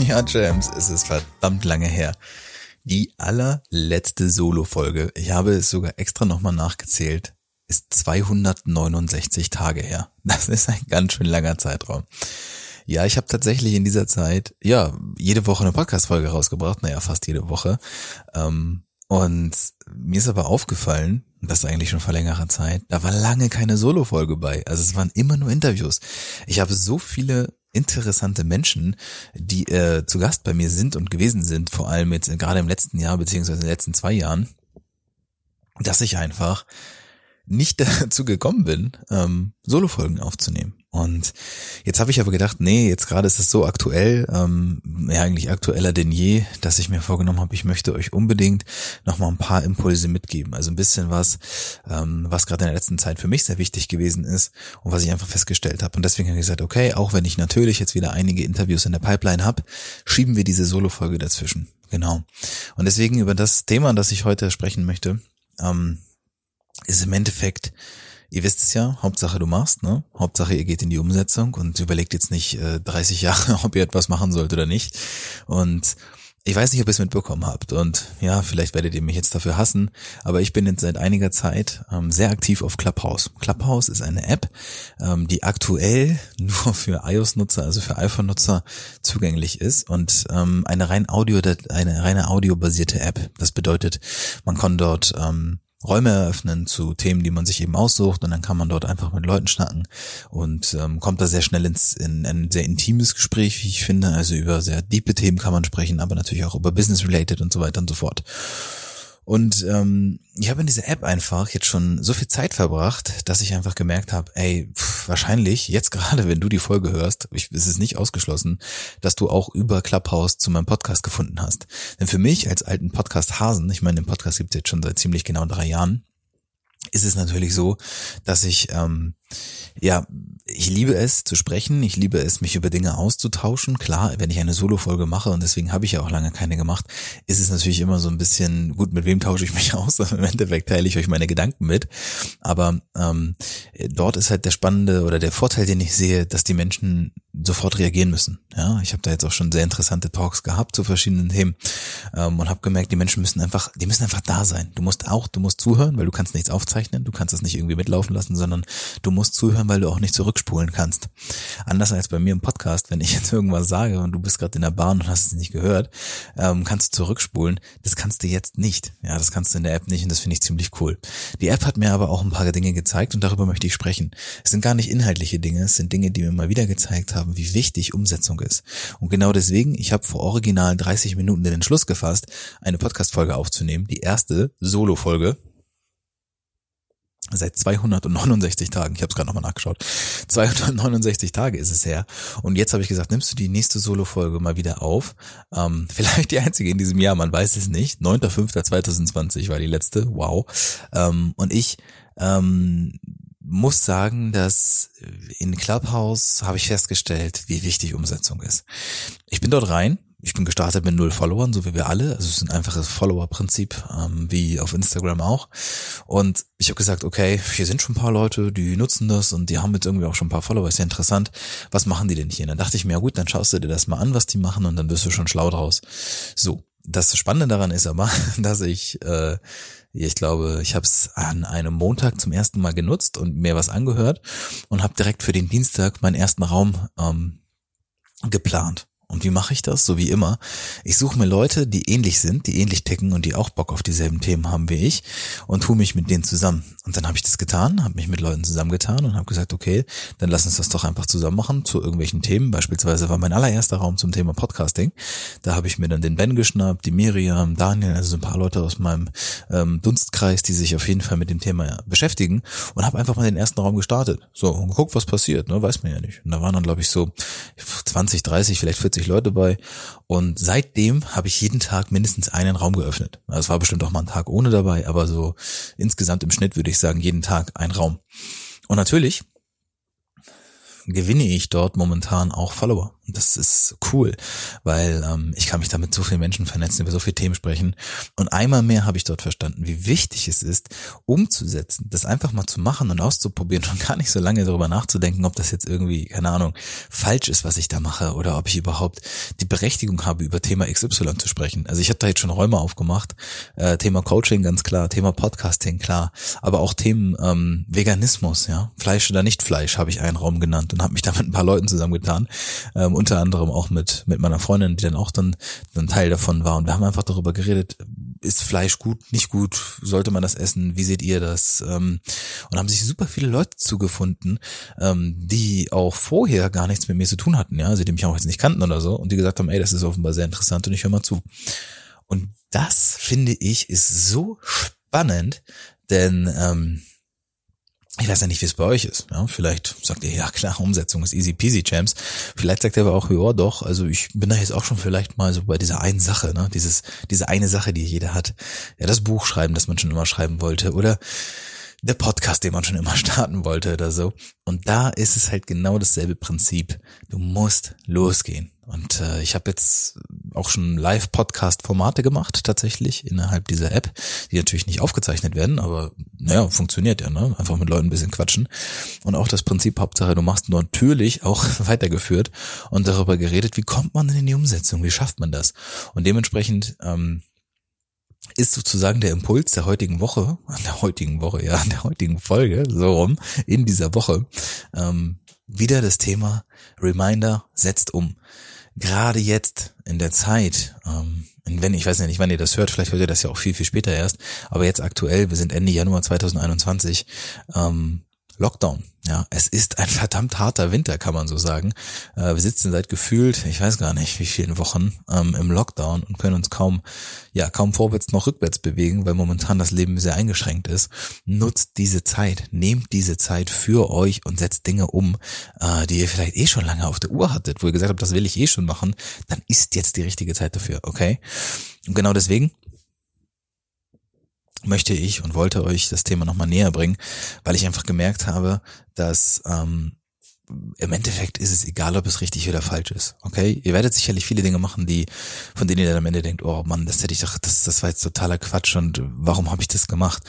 Ja, James, es ist verdammt lange her. Die allerletzte Solo-Folge, ich habe es sogar extra nochmal nachgezählt, ist 269 Tage her. Das ist ein ganz schön langer Zeitraum. Ja, ich habe tatsächlich in dieser Zeit, ja, jede Woche eine Podcast-Folge rausgebracht, naja, fast jede Woche. Ähm, und mir ist aber aufgefallen, das ist eigentlich schon vor längerer Zeit, da war lange keine Solo-Folge bei. Also es waren immer nur Interviews. Ich habe so viele interessante Menschen, die äh, zu Gast bei mir sind und gewesen sind, vor allem jetzt gerade im letzten Jahr beziehungsweise in den letzten zwei Jahren, dass ich einfach nicht dazu gekommen bin, ähm, Solo-Folgen aufzunehmen. Und jetzt habe ich aber gedacht, nee, jetzt gerade ist es so aktuell, ähm, ja eigentlich aktueller denn je, dass ich mir vorgenommen habe, ich möchte euch unbedingt noch mal ein paar Impulse mitgeben. Also ein bisschen was, ähm, was gerade in der letzten Zeit für mich sehr wichtig gewesen ist und was ich einfach festgestellt habe. Und deswegen habe ich gesagt, okay, auch wenn ich natürlich jetzt wieder einige Interviews in der Pipeline habe, schieben wir diese Solo-Folge dazwischen. Genau. Und deswegen über das Thema, das ich heute sprechen möchte, ähm, ist im Endeffekt Ihr wisst es ja, Hauptsache du machst, ne? Hauptsache ihr geht in die Umsetzung und überlegt jetzt nicht äh, 30 Jahre, ob ihr etwas machen sollt oder nicht. Und ich weiß nicht, ob ihr es mitbekommen habt und ja, vielleicht werdet ihr mich jetzt dafür hassen, aber ich bin jetzt seit einiger Zeit ähm, sehr aktiv auf Clubhouse. Clubhouse ist eine App, ähm, die aktuell nur für iOS-Nutzer, also für iPhone-Nutzer zugänglich ist und ähm, eine rein Audio, eine reine audiobasierte App. Das bedeutet, man kann dort ähm, Räume eröffnen zu Themen, die man sich eben aussucht und dann kann man dort einfach mit Leuten schnacken und ähm, kommt da sehr schnell ins in ein sehr intimes Gespräch, wie ich finde. Also über sehr diepe Themen kann man sprechen, aber natürlich auch über Business related und so weiter und so fort. Und ähm, ich habe in dieser App einfach jetzt schon so viel Zeit verbracht, dass ich einfach gemerkt habe, ey, pff, wahrscheinlich jetzt gerade, wenn du die Folge hörst, ich, ist es nicht ausgeschlossen, dass du auch über Clubhouse zu meinem Podcast gefunden hast. Denn für mich als alten Podcast-Hasen, ich meine, den Podcast gibt es jetzt schon seit ziemlich genau drei Jahren, ist es natürlich so, dass ich ähm, ja, ich liebe es zu sprechen, ich liebe es, mich über Dinge auszutauschen. Klar, wenn ich eine Solo-Folge mache, und deswegen habe ich ja auch lange keine gemacht, ist es natürlich immer so ein bisschen, gut, mit wem tausche ich mich aus? Im Endeffekt teile ich euch meine Gedanken mit. Aber ähm, dort ist halt der spannende oder der Vorteil, den ich sehe, dass die Menschen sofort reagieren müssen. Ja, ich habe da jetzt auch schon sehr interessante Talks gehabt zu verschiedenen Themen ähm, und habe gemerkt, die Menschen müssen einfach, die müssen einfach da sein. Du musst auch, du musst zuhören, weil du kannst nichts aufzeichnen, du kannst das nicht irgendwie mitlaufen lassen, sondern du musst zuhören, weil du auch nicht zurückspulen kannst. Anders als bei mir im Podcast, wenn ich jetzt irgendwas sage und du bist gerade in der Bahn und hast es nicht gehört, ähm, kannst du zurückspulen. Das kannst du jetzt nicht. Ja, das kannst du in der App nicht und das finde ich ziemlich cool. Die App hat mir aber auch ein paar Dinge gezeigt und darüber möchte ich sprechen. Es sind gar nicht inhaltliche Dinge, es sind Dinge, die mir mal wieder gezeigt haben, wie wichtig Umsetzung ist. Und genau deswegen, ich habe vor originalen 30 Minuten den Entschluss gefasst, eine Podcast-Folge aufzunehmen, die erste Solo-Folge Seit 269 Tagen, ich habe es gerade nochmal nachgeschaut, 269 Tage ist es her. Und jetzt habe ich gesagt, nimmst du die nächste Solo-Folge mal wieder auf. Ähm, vielleicht die einzige in diesem Jahr, man weiß es nicht. 9.5.2020 war die letzte, wow. Ähm, und ich ähm, muss sagen, dass in Clubhouse habe ich festgestellt, wie wichtig Umsetzung ist. Ich bin dort rein, ich bin gestartet mit null Followern, so wie wir alle. Also es ist ein einfaches Follower-Prinzip, ähm, wie auf Instagram auch. Und ich habe gesagt, okay, hier sind schon ein paar Leute, die nutzen das und die haben jetzt irgendwie auch schon ein paar Follower. Ist ja interessant. Was machen die denn hier? Und dann dachte ich mir, ja gut, dann schaust du dir das mal an, was die machen und dann wirst du schon schlau draus. So, das Spannende daran ist aber, dass ich, äh, ich glaube, ich habe es an einem Montag zum ersten Mal genutzt und mir was angehört und habe direkt für den Dienstag meinen ersten Raum ähm, geplant. Und wie mache ich das? So wie immer. Ich suche mir Leute, die ähnlich sind, die ähnlich ticken und die auch Bock auf dieselben Themen haben wie ich und tue mich mit denen zusammen. Und dann habe ich das getan, habe mich mit Leuten zusammengetan und habe gesagt, okay, dann lass uns das doch einfach zusammen machen zu irgendwelchen Themen. Beispielsweise war mein allererster Raum zum Thema Podcasting. Da habe ich mir dann den Ben geschnappt, die Miriam, Daniel, also so ein paar Leute aus meinem ähm, Dunstkreis, die sich auf jeden Fall mit dem Thema beschäftigen und habe einfach mal den ersten Raum gestartet. So, und geguckt, was passiert, ne? weiß man ja nicht. Und da waren dann, glaube ich, so 20, 30, vielleicht 40 Leute bei. Und seitdem habe ich jeden Tag mindestens einen Raum geöffnet. Also es war bestimmt auch mal ein Tag ohne dabei, aber so insgesamt im Schnitt würde ich sagen, jeden Tag ein Raum. Und natürlich gewinne ich dort momentan auch Follower. Das ist cool, weil ähm, ich kann mich damit so vielen Menschen vernetzen, über so viele Themen sprechen. Und einmal mehr habe ich dort verstanden, wie wichtig es ist, umzusetzen, das einfach mal zu machen und auszuprobieren und gar nicht so lange darüber nachzudenken, ob das jetzt irgendwie, keine Ahnung, falsch ist, was ich da mache oder ob ich überhaupt die Berechtigung habe, über Thema XY zu sprechen. Also ich habe da jetzt schon Räume aufgemacht, äh, Thema Coaching ganz klar, Thema Podcasting klar, aber auch Themen ähm, Veganismus, ja, Fleisch oder nicht Fleisch habe ich einen Raum genannt und habe mich da mit ein paar Leuten zusammengetan. Ähm, unter anderem auch mit, mit meiner Freundin, die dann auch dann, dann Teil davon war. Und wir haben einfach darüber geredet, ist Fleisch gut, nicht gut, sollte man das essen, wie seht ihr das? Ähm, und haben sich super viele Leute zugefunden, ähm, die auch vorher gar nichts mit mir zu tun hatten, ja, also die mich auch jetzt nicht kannten oder so, und die gesagt haben, ey, das ist offenbar sehr interessant und ich höre mal zu. Und das, finde ich, ist so spannend, denn ähm, ich weiß ja nicht, wie es bei euch ist. Ja, vielleicht sagt ihr, ja klar, Umsetzung ist easy peasy, Champs. Vielleicht sagt ihr aber auch, ja doch, also ich bin da jetzt auch schon vielleicht mal so bei dieser einen Sache, ne? Dieses, diese eine Sache, die jeder hat. Ja, das Buch schreiben, das man schon immer schreiben wollte. Oder der Podcast, den man schon immer starten wollte oder so. Und da ist es halt genau dasselbe Prinzip. Du musst losgehen. Und äh, ich habe jetzt auch schon Live-Podcast-Formate gemacht, tatsächlich, innerhalb dieser App, die natürlich nicht aufgezeichnet werden, aber naja, funktioniert ja, ne? Einfach mit Leuten ein bisschen quatschen. Und auch das Prinzip, Hauptsache, du machst natürlich auch weitergeführt und darüber geredet, wie kommt man denn in die Umsetzung, wie schafft man das? Und dementsprechend ähm, ist sozusagen der Impuls der heutigen Woche, der heutigen Woche, ja, der heutigen Folge, so rum, in dieser Woche, ähm, wieder das Thema Reminder setzt um. Gerade jetzt in der Zeit, ähm, wenn, ich weiß ja nicht, wann ihr das hört, vielleicht hört ihr das ja auch viel, viel später erst, aber jetzt aktuell, wir sind Ende Januar 2021, ähm, Lockdown. Ja, es ist ein verdammt harter Winter, kann man so sagen. Äh, wir sitzen seit gefühlt, ich weiß gar nicht, wie vielen Wochen ähm, im Lockdown und können uns kaum, ja, kaum vorwärts noch rückwärts bewegen, weil momentan das Leben sehr eingeschränkt ist. Nutzt diese Zeit, nehmt diese Zeit für euch und setzt Dinge um, äh, die ihr vielleicht eh schon lange auf der Uhr hattet, wo ihr gesagt habt, das will ich eh schon machen, dann ist jetzt die richtige Zeit dafür, okay? Und genau deswegen möchte ich und wollte euch das Thema nochmal näher bringen, weil ich einfach gemerkt habe, dass ähm, im Endeffekt ist es egal, ob es richtig oder falsch ist. Okay? Ihr werdet sicherlich viele Dinge machen, die, von denen ihr dann am Ende denkt, oh Mann, das hätte ich doch, das, das war jetzt totaler Quatsch und warum habe ich das gemacht?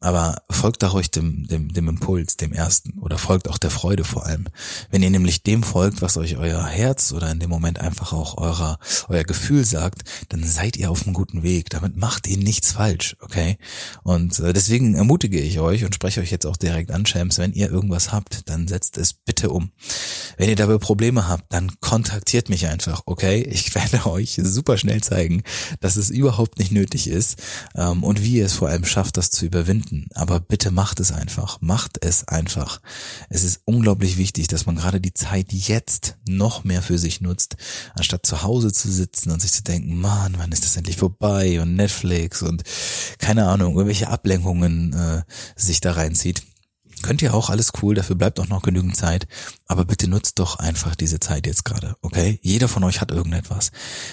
Aber folgt doch euch dem, dem, dem Impuls, dem ersten, oder folgt auch der Freude vor allem. Wenn ihr nämlich dem folgt, was euch euer Herz oder in dem Moment einfach auch eurer, euer Gefühl sagt, dann seid ihr auf einem guten Weg. Damit macht ihr nichts falsch, okay? Und äh, deswegen ermutige ich euch und spreche euch jetzt auch direkt an, Champs, wenn ihr irgendwas habt, dann setzt es bitte um um. Wenn ihr dabei Probleme habt, dann kontaktiert mich einfach, okay? Ich werde euch super schnell zeigen, dass es überhaupt nicht nötig ist ähm, und wie ihr es vor allem schafft, das zu überwinden. Aber bitte macht es einfach, macht es einfach. Es ist unglaublich wichtig, dass man gerade die Zeit jetzt noch mehr für sich nutzt, anstatt zu Hause zu sitzen und sich zu denken, Mann, wann ist das endlich vorbei und Netflix und keine Ahnung, irgendwelche Ablenkungen äh, sich da reinzieht Könnt ihr auch, alles cool, dafür bleibt auch noch genügend Zeit. Aber bitte nutzt doch einfach diese Zeit jetzt gerade, okay? Jeder von euch hat irgendetwas.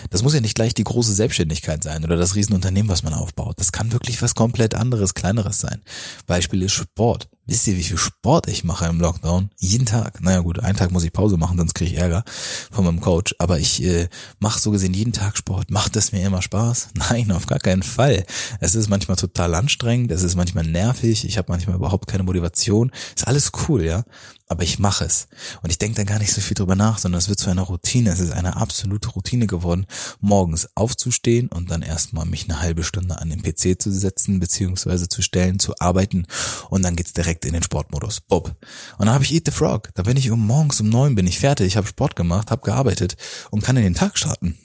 Das muss ja nicht gleich die große Selbstständigkeit sein oder das Riesenunternehmen, was man aufbaut. Das kann wirklich was komplett anderes, kleineres sein. Beispiel ist Sport. Wisst ihr, wie viel Sport ich mache im Lockdown? Jeden Tag. Naja gut, einen Tag muss ich Pause machen, sonst kriege ich Ärger von meinem Coach. Aber ich äh, mache so gesehen jeden Tag Sport. Macht es mir immer Spaß? Nein, auf gar keinen Fall. Es ist manchmal total anstrengend, es ist manchmal nervig, ich habe manchmal überhaupt keine Motivation Motivation, ist alles cool, ja. Aber ich mache es. Und ich denke da gar nicht so viel drüber nach, sondern es wird zu einer Routine. Es ist eine absolute Routine geworden, morgens aufzustehen und dann erstmal mich eine halbe Stunde an den PC zu setzen, beziehungsweise zu stellen, zu arbeiten. Und dann geht's direkt in den Sportmodus. Bob. Und dann habe ich Eat the Frog. Da bin ich um morgens um neun bin ich fertig. Ich habe Sport gemacht, habe gearbeitet und kann in den Tag starten.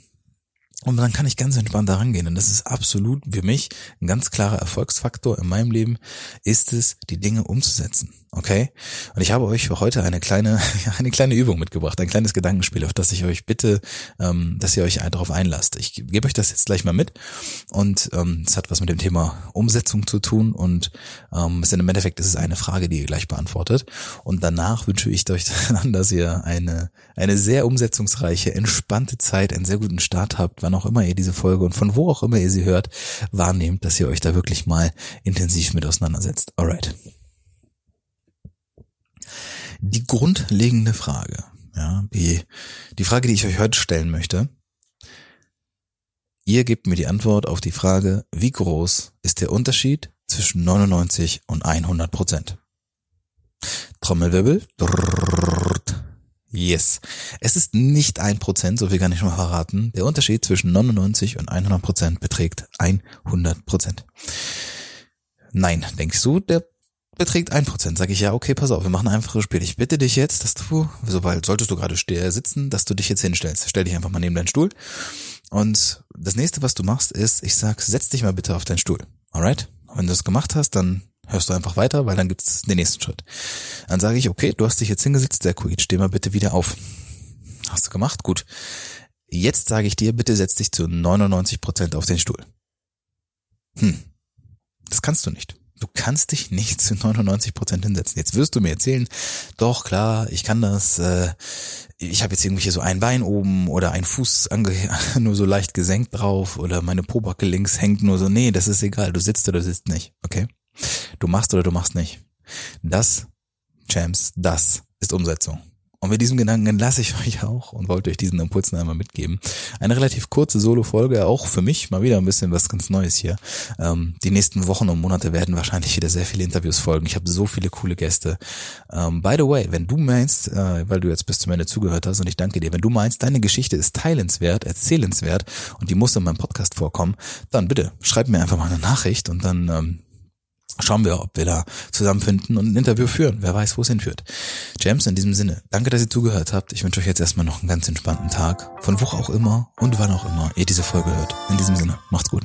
Und dann kann ich ganz entspannt da rangehen. Und das ist absolut für mich ein ganz klarer Erfolgsfaktor in meinem Leben, ist es, die Dinge umzusetzen. Okay? Und ich habe euch für heute eine kleine, eine kleine Übung mitgebracht, ein kleines Gedankenspiel, auf das ich euch bitte, ähm, dass ihr euch darauf einlasst. Ich gebe euch das jetzt gleich mal mit. Und ähm, es hat was mit dem Thema Umsetzung zu tun. Und ähm, ist im Endeffekt ist es eine Frage, die ihr gleich beantwortet. Und danach wünsche ich euch dann, dass ihr eine, eine sehr umsetzungsreiche, entspannte Zeit, einen sehr guten Start habt, wann auch immer ihr diese Folge und von wo auch immer ihr sie hört, wahrnehmt, dass ihr euch da wirklich mal intensiv mit auseinandersetzt. Alright. Die grundlegende Frage, ja, die, die Frage, die ich euch heute stellen möchte, ihr gebt mir die Antwort auf die Frage, wie groß ist der Unterschied zwischen 99 und 100 Prozent? Trommelwirbel. Yes. Es ist nicht ein Prozent, so viel kann ich schon mal verraten. Der Unterschied zwischen 99 und 100 Prozent beträgt 100 Prozent. Nein, denkst du, der beträgt ein Prozent. Sag ich, ja, okay, pass auf, wir machen ein einfaches Spiel. Ich bitte dich jetzt, dass du, sobald solltest du gerade sitzen, dass du dich jetzt hinstellst. Stell dich einfach mal neben deinen Stuhl. Und das nächste, was du machst, ist, ich sag, setz dich mal bitte auf deinen Stuhl. Alright? wenn du das gemacht hast, dann hörst du einfach weiter, weil dann gibt's den nächsten Schritt. Dann sage ich, okay, du hast dich jetzt hingesetzt, sehr cool, jetzt steh mal bitte wieder auf. Hast du gemacht? Gut. Jetzt sage ich dir, bitte setz dich zu 99 Prozent auf den Stuhl. Hm. Das kannst du nicht. Du kannst dich nicht zu 99 Prozent hinsetzen. Jetzt wirst du mir erzählen, doch klar, ich kann das. Äh, ich habe jetzt irgendwie so ein Bein oben oder ein Fuß nur so leicht gesenkt drauf oder meine Pobacke links hängt nur so. Nee, das ist egal. Du sitzt oder sitzt nicht. Okay? Du machst oder du machst nicht. Das, Champs, das ist Umsetzung. Und mit diesem Gedanken entlasse ich euch auch und wollte euch diesen Impuls noch einmal mitgeben. Eine relativ kurze Solo-Folge, auch für mich mal wieder ein bisschen was ganz Neues hier. Ähm, die nächsten Wochen und Monate werden wahrscheinlich wieder sehr viele Interviews folgen. Ich habe so viele coole Gäste. Ähm, by the way, wenn du meinst, äh, weil du jetzt bis zum Ende zugehört hast und ich danke dir, wenn du meinst, deine Geschichte ist teilenswert, erzählenswert und die muss in meinem Podcast vorkommen, dann bitte schreib mir einfach mal eine Nachricht und dann ähm, schauen wir, ob wir da zusammenfinden und ein Interview führen. Wer weiß, wo es hinführt. James, in diesem Sinne, danke, dass ihr zugehört habt. Ich wünsche euch jetzt erstmal noch einen ganz entspannten Tag, von wo auch immer und wann auch immer ihr diese Folge hört. In diesem Sinne, macht's gut.